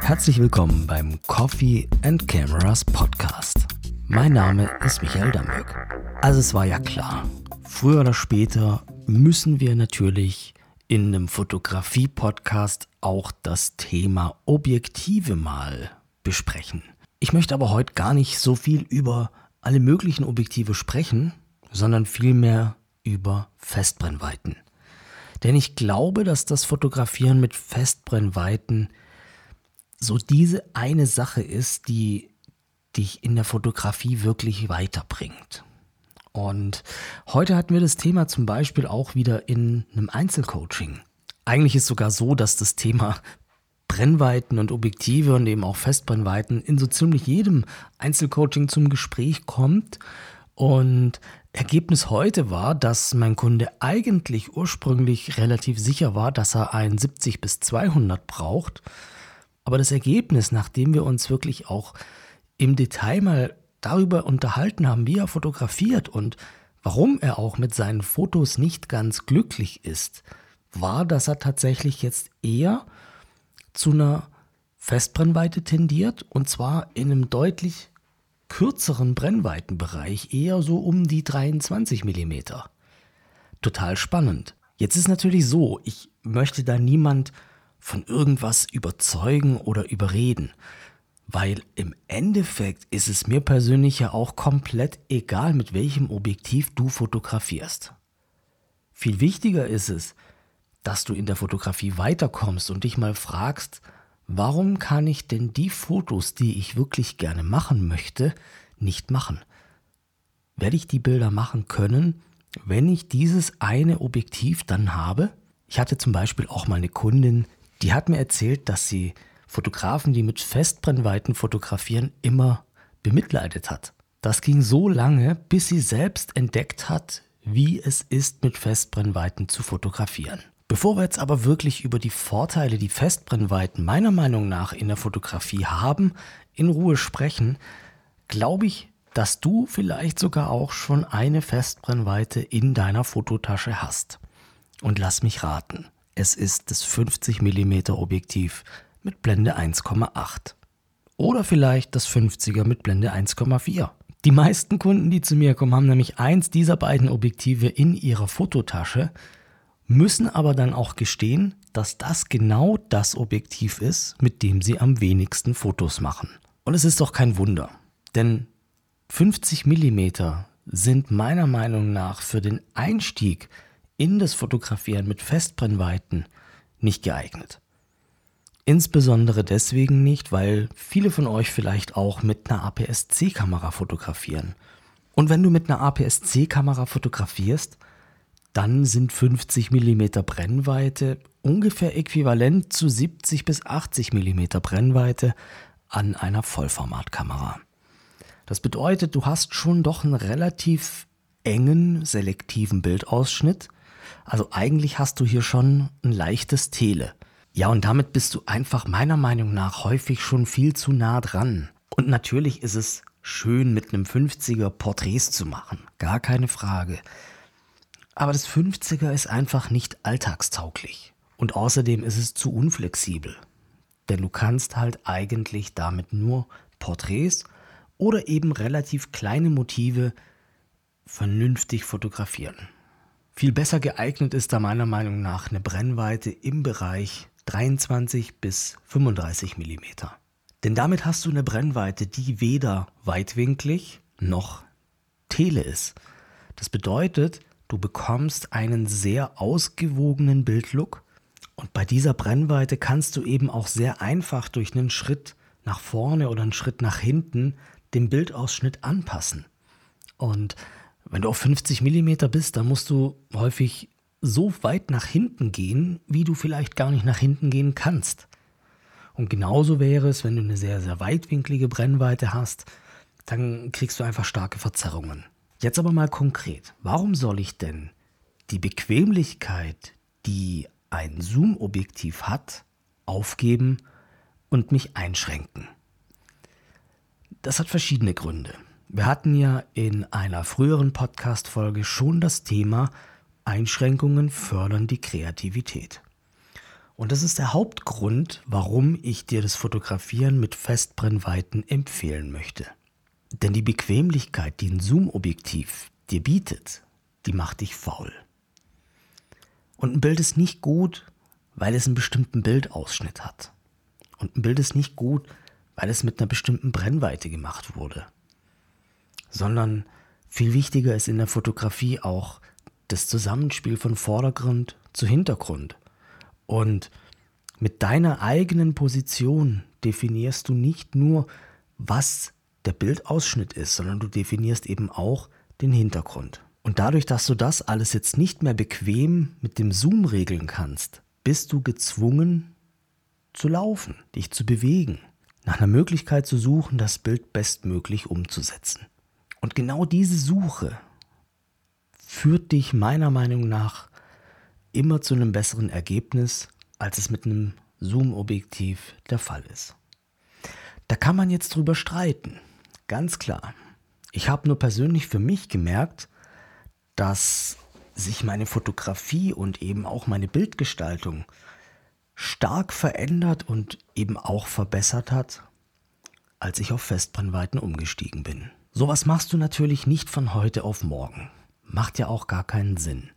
Herzlich willkommen beim Coffee and Cameras Podcast. Mein Name ist Michael Damböck. Also es war ja klar, früher oder später müssen wir natürlich in einem Fotografie-Podcast auch das Thema Objektive mal besprechen. Ich möchte aber heute gar nicht so viel über alle möglichen Objektive sprechen, sondern vielmehr über Festbrennweiten. Denn ich glaube, dass das Fotografieren mit Festbrennweiten so diese eine Sache ist, die dich in der Fotografie wirklich weiterbringt. Und heute hatten wir das Thema zum Beispiel auch wieder in einem Einzelcoaching. Eigentlich ist sogar so, dass das Thema Brennweiten und Objektive und eben auch Festbrennweiten in so ziemlich jedem Einzelcoaching zum Gespräch kommt. Und Ergebnis heute war, dass mein Kunde eigentlich ursprünglich relativ sicher war, dass er ein 70 bis 200 braucht. Aber das Ergebnis, nachdem wir uns wirklich auch im Detail mal darüber unterhalten haben, wie er fotografiert und warum er auch mit seinen Fotos nicht ganz glücklich ist, war, dass er tatsächlich jetzt eher zu einer Festbrennweite tendiert und zwar in einem deutlich kürzeren Brennweitenbereich, eher so um die 23 mm. Total spannend. Jetzt ist natürlich so, ich möchte da niemand von irgendwas überzeugen oder überreden, weil im Endeffekt ist es mir persönlich ja auch komplett egal, mit welchem Objektiv du fotografierst. Viel wichtiger ist es, dass du in der Fotografie weiterkommst und dich mal fragst, warum kann ich denn die Fotos, die ich wirklich gerne machen möchte, nicht machen? Werde ich die Bilder machen können, wenn ich dieses eine Objektiv dann habe? Ich hatte zum Beispiel auch mal eine Kundin, die hat mir erzählt, dass sie Fotografen, die mit Festbrennweiten fotografieren, immer bemitleidet hat. Das ging so lange, bis sie selbst entdeckt hat, wie es ist, mit Festbrennweiten zu fotografieren. Bevor wir jetzt aber wirklich über die Vorteile, die Festbrennweiten meiner Meinung nach in der Fotografie haben, in Ruhe sprechen, glaube ich, dass du vielleicht sogar auch schon eine Festbrennweite in deiner Fototasche hast. Und lass mich raten, es ist das 50 mm Objektiv mit Blende 1,8. Oder vielleicht das 50er mit Blende 1,4. Die meisten Kunden, die zu mir kommen, haben nämlich eins dieser beiden Objektive in ihrer Fototasche müssen aber dann auch gestehen, dass das genau das Objektiv ist, mit dem sie am wenigsten Fotos machen. Und es ist doch kein Wunder, denn 50 mm sind meiner Meinung nach für den Einstieg in das Fotografieren mit Festbrennweiten nicht geeignet. Insbesondere deswegen nicht, weil viele von euch vielleicht auch mit einer APS-C-Kamera fotografieren. Und wenn du mit einer APS-C-Kamera fotografierst, dann sind 50 mm Brennweite ungefähr äquivalent zu 70 bis 80 mm Brennweite an einer Vollformatkamera. Das bedeutet, du hast schon doch einen relativ engen selektiven Bildausschnitt. Also eigentlich hast du hier schon ein leichtes Tele. Ja, und damit bist du einfach meiner Meinung nach häufig schon viel zu nah dran. Und natürlich ist es schön, mit einem 50er Porträts zu machen. Gar keine Frage. Aber das 50er ist einfach nicht alltagstauglich. Und außerdem ist es zu unflexibel. Denn du kannst halt eigentlich damit nur Porträts oder eben relativ kleine Motive vernünftig fotografieren. Viel besser geeignet ist da meiner Meinung nach eine Brennweite im Bereich 23 bis 35 mm. Denn damit hast du eine Brennweite, die weder weitwinklig noch tele ist. Das bedeutet, Du bekommst einen sehr ausgewogenen Bildlook und bei dieser Brennweite kannst du eben auch sehr einfach durch einen Schritt nach vorne oder einen Schritt nach hinten den Bildausschnitt anpassen. Und wenn du auf 50 mm bist, dann musst du häufig so weit nach hinten gehen, wie du vielleicht gar nicht nach hinten gehen kannst. Und genauso wäre es, wenn du eine sehr, sehr weitwinklige Brennweite hast, dann kriegst du einfach starke Verzerrungen. Jetzt aber mal konkret. Warum soll ich denn die Bequemlichkeit, die ein Zoom-Objektiv hat, aufgeben und mich einschränken? Das hat verschiedene Gründe. Wir hatten ja in einer früheren Podcast-Folge schon das Thema Einschränkungen fördern die Kreativität. Und das ist der Hauptgrund, warum ich dir das Fotografieren mit Festbrennweiten empfehlen möchte. Denn die Bequemlichkeit, die ein Zoom-Objektiv dir bietet, die macht dich faul. Und ein Bild ist nicht gut, weil es einen bestimmten Bildausschnitt hat. Und ein Bild ist nicht gut, weil es mit einer bestimmten Brennweite gemacht wurde. Sondern viel wichtiger ist in der Fotografie auch das Zusammenspiel von Vordergrund zu Hintergrund. Und mit deiner eigenen Position definierst du nicht nur, was der Bildausschnitt ist, sondern du definierst eben auch den Hintergrund. Und dadurch, dass du das alles jetzt nicht mehr bequem mit dem Zoom regeln kannst, bist du gezwungen zu laufen, dich zu bewegen, nach einer Möglichkeit zu suchen, das Bild bestmöglich umzusetzen. Und genau diese Suche führt dich meiner Meinung nach immer zu einem besseren Ergebnis, als es mit einem Zoom-Objektiv der Fall ist. Da kann man jetzt drüber streiten, ganz klar. Ich habe nur persönlich für mich gemerkt, dass sich meine Fotografie und eben auch meine Bildgestaltung stark verändert und eben auch verbessert hat, als ich auf Festbrennweiten umgestiegen bin. Sowas machst du natürlich nicht von heute auf morgen. Macht ja auch gar keinen Sinn.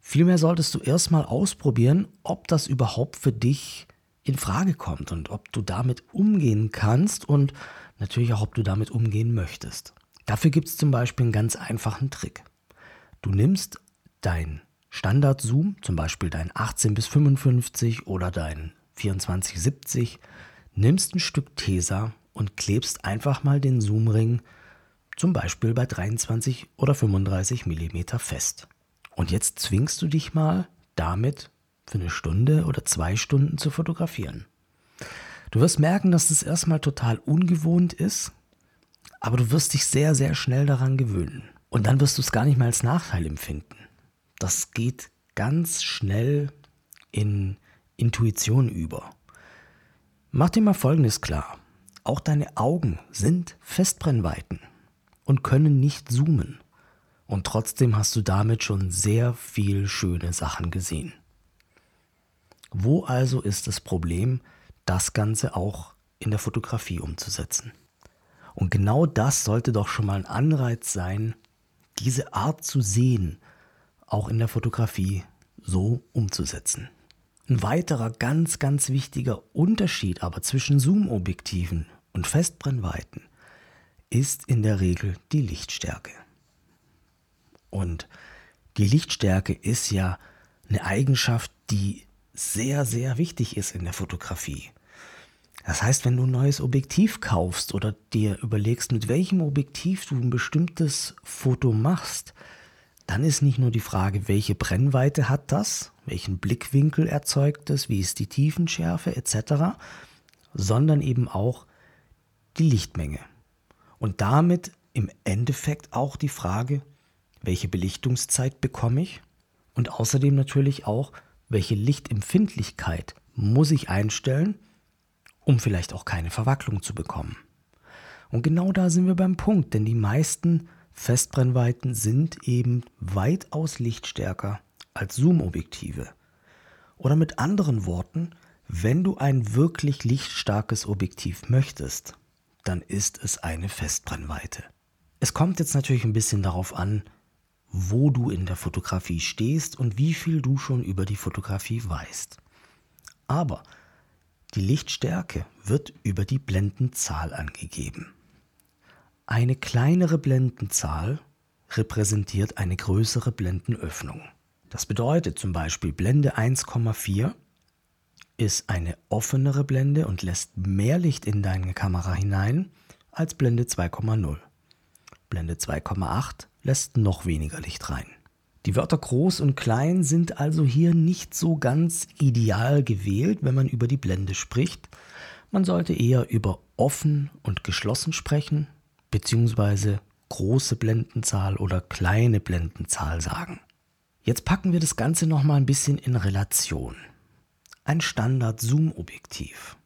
Vielmehr solltest du erstmal ausprobieren, ob das überhaupt für dich in Frage kommt und ob du damit umgehen kannst und natürlich auch, ob du damit umgehen möchtest. Dafür gibt es zum Beispiel einen ganz einfachen Trick. Du nimmst dein Standard-Zoom, zum Beispiel dein 18 bis 55 oder dein 2470, nimmst ein Stück Tesa und klebst einfach mal den Zoomring zum Beispiel bei 23 oder 35 mm fest. Und jetzt zwingst du dich mal damit für eine Stunde oder zwei Stunden zu fotografieren. Du wirst merken, dass das erstmal total ungewohnt ist, aber du wirst dich sehr, sehr schnell daran gewöhnen. Und dann wirst du es gar nicht mehr als Nachteil empfinden. Das geht ganz schnell in Intuition über. Mach dir mal Folgendes klar. Auch deine Augen sind Festbrennweiten und können nicht zoomen. Und trotzdem hast du damit schon sehr viel schöne Sachen gesehen. Wo also ist das Problem, das Ganze auch in der Fotografie umzusetzen? Und genau das sollte doch schon mal ein Anreiz sein, diese Art zu sehen, auch in der Fotografie so umzusetzen. Ein weiterer ganz, ganz wichtiger Unterschied aber zwischen Zoom-Objektiven und Festbrennweiten ist in der Regel die Lichtstärke. Und die Lichtstärke ist ja eine Eigenschaft, die sehr, sehr wichtig ist in der Fotografie. Das heißt, wenn du ein neues Objektiv kaufst oder dir überlegst, mit welchem Objektiv du ein bestimmtes Foto machst, dann ist nicht nur die Frage, welche Brennweite hat das, welchen Blickwinkel erzeugt es, wie ist die Tiefenschärfe etc., sondern eben auch die Lichtmenge. Und damit im Endeffekt auch die Frage, welche Belichtungszeit bekomme ich und außerdem natürlich auch, welche Lichtempfindlichkeit muss ich einstellen, um vielleicht auch keine Verwacklung zu bekommen. Und genau da sind wir beim Punkt, denn die meisten Festbrennweiten sind eben weitaus lichtstärker als Zoom-Objektive. Oder mit anderen Worten, wenn du ein wirklich lichtstarkes Objektiv möchtest, dann ist es eine Festbrennweite. Es kommt jetzt natürlich ein bisschen darauf an, wo du in der Fotografie stehst und wie viel du schon über die Fotografie weißt. Aber die Lichtstärke wird über die Blendenzahl angegeben. Eine kleinere Blendenzahl repräsentiert eine größere Blendenöffnung. Das bedeutet zum Beispiel Blende 1,4 ist eine offenere Blende und lässt mehr Licht in deine Kamera hinein als Blende 2,0. Blende 2,8 lässt noch weniger Licht rein. Die Wörter groß und klein sind also hier nicht so ganz ideal gewählt, wenn man über die Blende spricht. Man sollte eher über offen und geschlossen sprechen, beziehungsweise große Blendenzahl oder kleine Blendenzahl sagen. Jetzt packen wir das Ganze nochmal ein bisschen in Relation ein Standard-Zoom-Objektiv,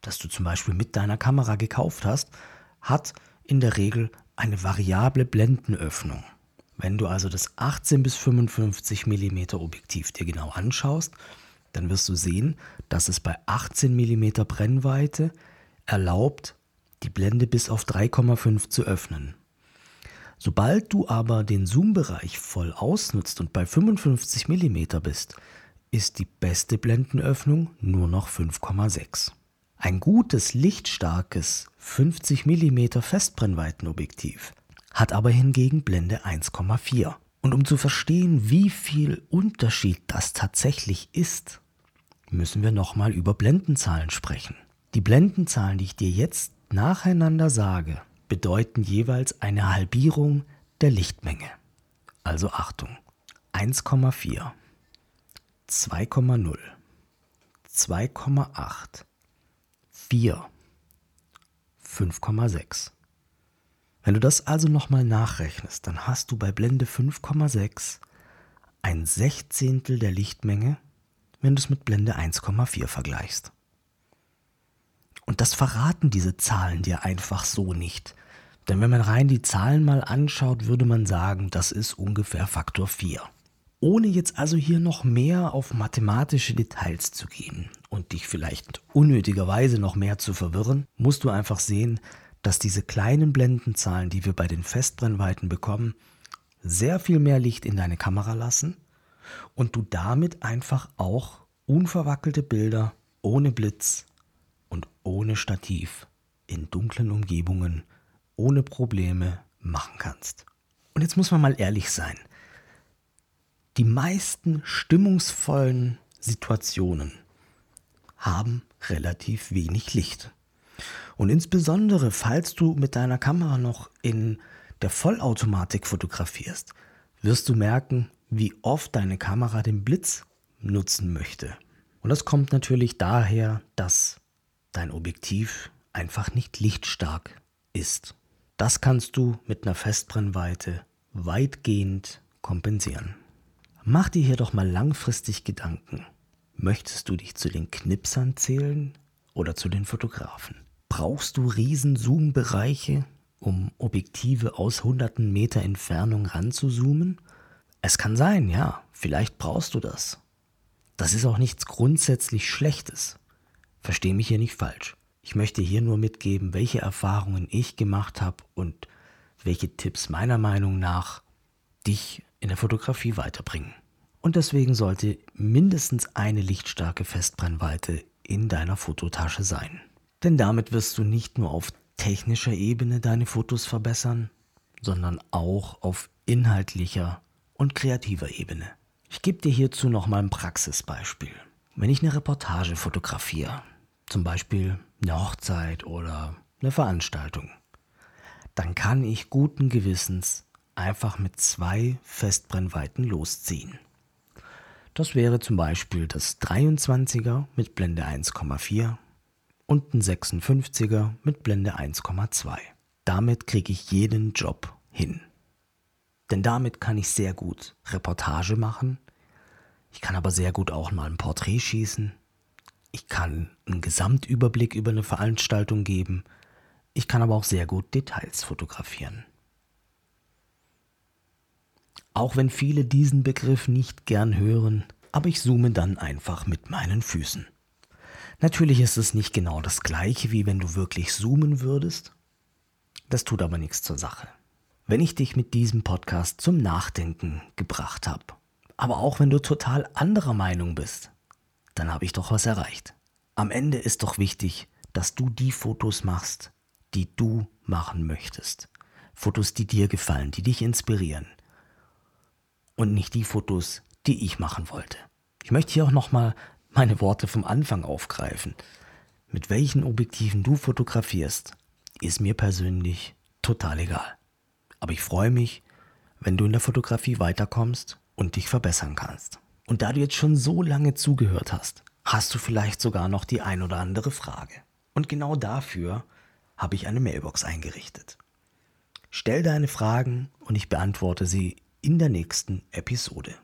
das du zum Beispiel mit deiner Kamera gekauft hast, hat in der Regel eine variable Blendenöffnung. Wenn du also das 18 bis 55 mm Objektiv dir genau anschaust, dann wirst du sehen, dass es bei 18 mm Brennweite erlaubt, die Blende bis auf 3,5 zu öffnen. Sobald du aber den Zoom-Bereich voll ausnutzt und bei 55 mm bist, ist die beste Blendenöffnung nur noch 5,6. Ein gutes, lichtstarkes 50 mm Festbrennweitenobjektiv hat aber hingegen Blende 1,4. Und um zu verstehen, wie viel Unterschied das tatsächlich ist, müssen wir nochmal über Blendenzahlen sprechen. Die Blendenzahlen, die ich dir jetzt nacheinander sage, bedeuten jeweils eine Halbierung der Lichtmenge. Also Achtung. 1,4, 2,0, 2,8, 4, 5,6. Wenn du das also nochmal nachrechnest, dann hast du bei Blende 5,6 ein Sechzehntel der Lichtmenge, wenn du es mit Blende 1,4 vergleichst. Und das verraten diese Zahlen dir einfach so nicht. Denn wenn man rein die Zahlen mal anschaut, würde man sagen, das ist ungefähr Faktor 4. Ohne jetzt also hier noch mehr auf mathematische Details zu gehen und dich vielleicht unnötigerweise noch mehr zu verwirren, musst du einfach sehen, dass diese kleinen Blendenzahlen, die wir bei den Festbrennweiten bekommen, sehr viel mehr Licht in deine Kamera lassen und du damit einfach auch unverwackelte Bilder ohne Blitz und ohne Stativ in dunklen Umgebungen ohne Probleme machen kannst. Und jetzt muss man mal ehrlich sein. Die meisten stimmungsvollen Situationen haben relativ wenig Licht. Und insbesondere, falls du mit deiner Kamera noch in der Vollautomatik fotografierst, wirst du merken, wie oft deine Kamera den Blitz nutzen möchte. Und das kommt natürlich daher, dass dein Objektiv einfach nicht lichtstark ist. Das kannst du mit einer Festbrennweite weitgehend kompensieren. Mach dir hier doch mal langfristig Gedanken. Möchtest du dich zu den Knipsern zählen oder zu den Fotografen? Brauchst du riesen Zoom-Bereiche, um Objektive aus hunderten Meter Entfernung ranzuzoomen? Es kann sein, ja, vielleicht brauchst du das. Das ist auch nichts grundsätzlich Schlechtes. Versteh mich hier nicht falsch. Ich möchte hier nur mitgeben, welche Erfahrungen ich gemacht habe und welche Tipps meiner Meinung nach dich in der Fotografie weiterbringen. Und deswegen sollte mindestens eine lichtstarke Festbrennweite in deiner Fototasche sein. Denn damit wirst du nicht nur auf technischer Ebene deine Fotos verbessern, sondern auch auf inhaltlicher und kreativer Ebene. Ich gebe dir hierzu nochmal ein Praxisbeispiel. Wenn ich eine Reportage fotografiere, zum Beispiel eine Hochzeit oder eine Veranstaltung, dann kann ich guten Gewissens einfach mit zwei Festbrennweiten losziehen. Das wäre zum Beispiel das 23er mit Blende 1,4 und ein 56er mit Blende 1,2. Damit kriege ich jeden Job hin. Denn damit kann ich sehr gut Reportage machen. Ich kann aber sehr gut auch mal ein Porträt schießen. Ich kann einen Gesamtüberblick über eine Veranstaltung geben. Ich kann aber auch sehr gut Details fotografieren. Auch wenn viele diesen Begriff nicht gern hören, aber ich zoome dann einfach mit meinen Füßen. Natürlich ist es nicht genau das gleiche, wie wenn du wirklich zoomen würdest. Das tut aber nichts zur Sache wenn ich dich mit diesem Podcast zum Nachdenken gebracht habe. Aber auch wenn du total anderer Meinung bist, dann habe ich doch was erreicht. Am Ende ist doch wichtig, dass du die Fotos machst, die du machen möchtest. Fotos, die dir gefallen, die dich inspirieren. Und nicht die Fotos, die ich machen wollte. Ich möchte hier auch nochmal meine Worte vom Anfang aufgreifen. Mit welchen Objektiven du fotografierst, ist mir persönlich total egal. Aber ich freue mich, wenn du in der Fotografie weiterkommst und dich verbessern kannst. Und da du jetzt schon so lange zugehört hast, hast du vielleicht sogar noch die ein oder andere Frage. Und genau dafür habe ich eine Mailbox eingerichtet. Stell deine Fragen und ich beantworte sie in der nächsten Episode.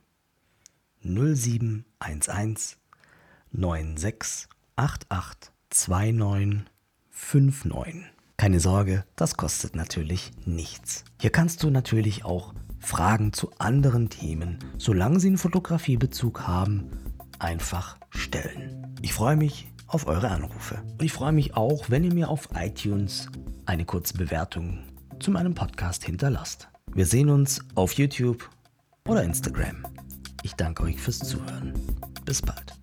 0711 9688 2959 keine Sorge, das kostet natürlich nichts. Hier kannst du natürlich auch Fragen zu anderen Themen, solange sie einen Fotografiebezug haben, einfach stellen. Ich freue mich auf eure Anrufe. Und ich freue mich auch, wenn ihr mir auf iTunes eine kurze Bewertung zu meinem Podcast hinterlasst. Wir sehen uns auf YouTube oder Instagram. Ich danke euch fürs Zuhören. Bis bald.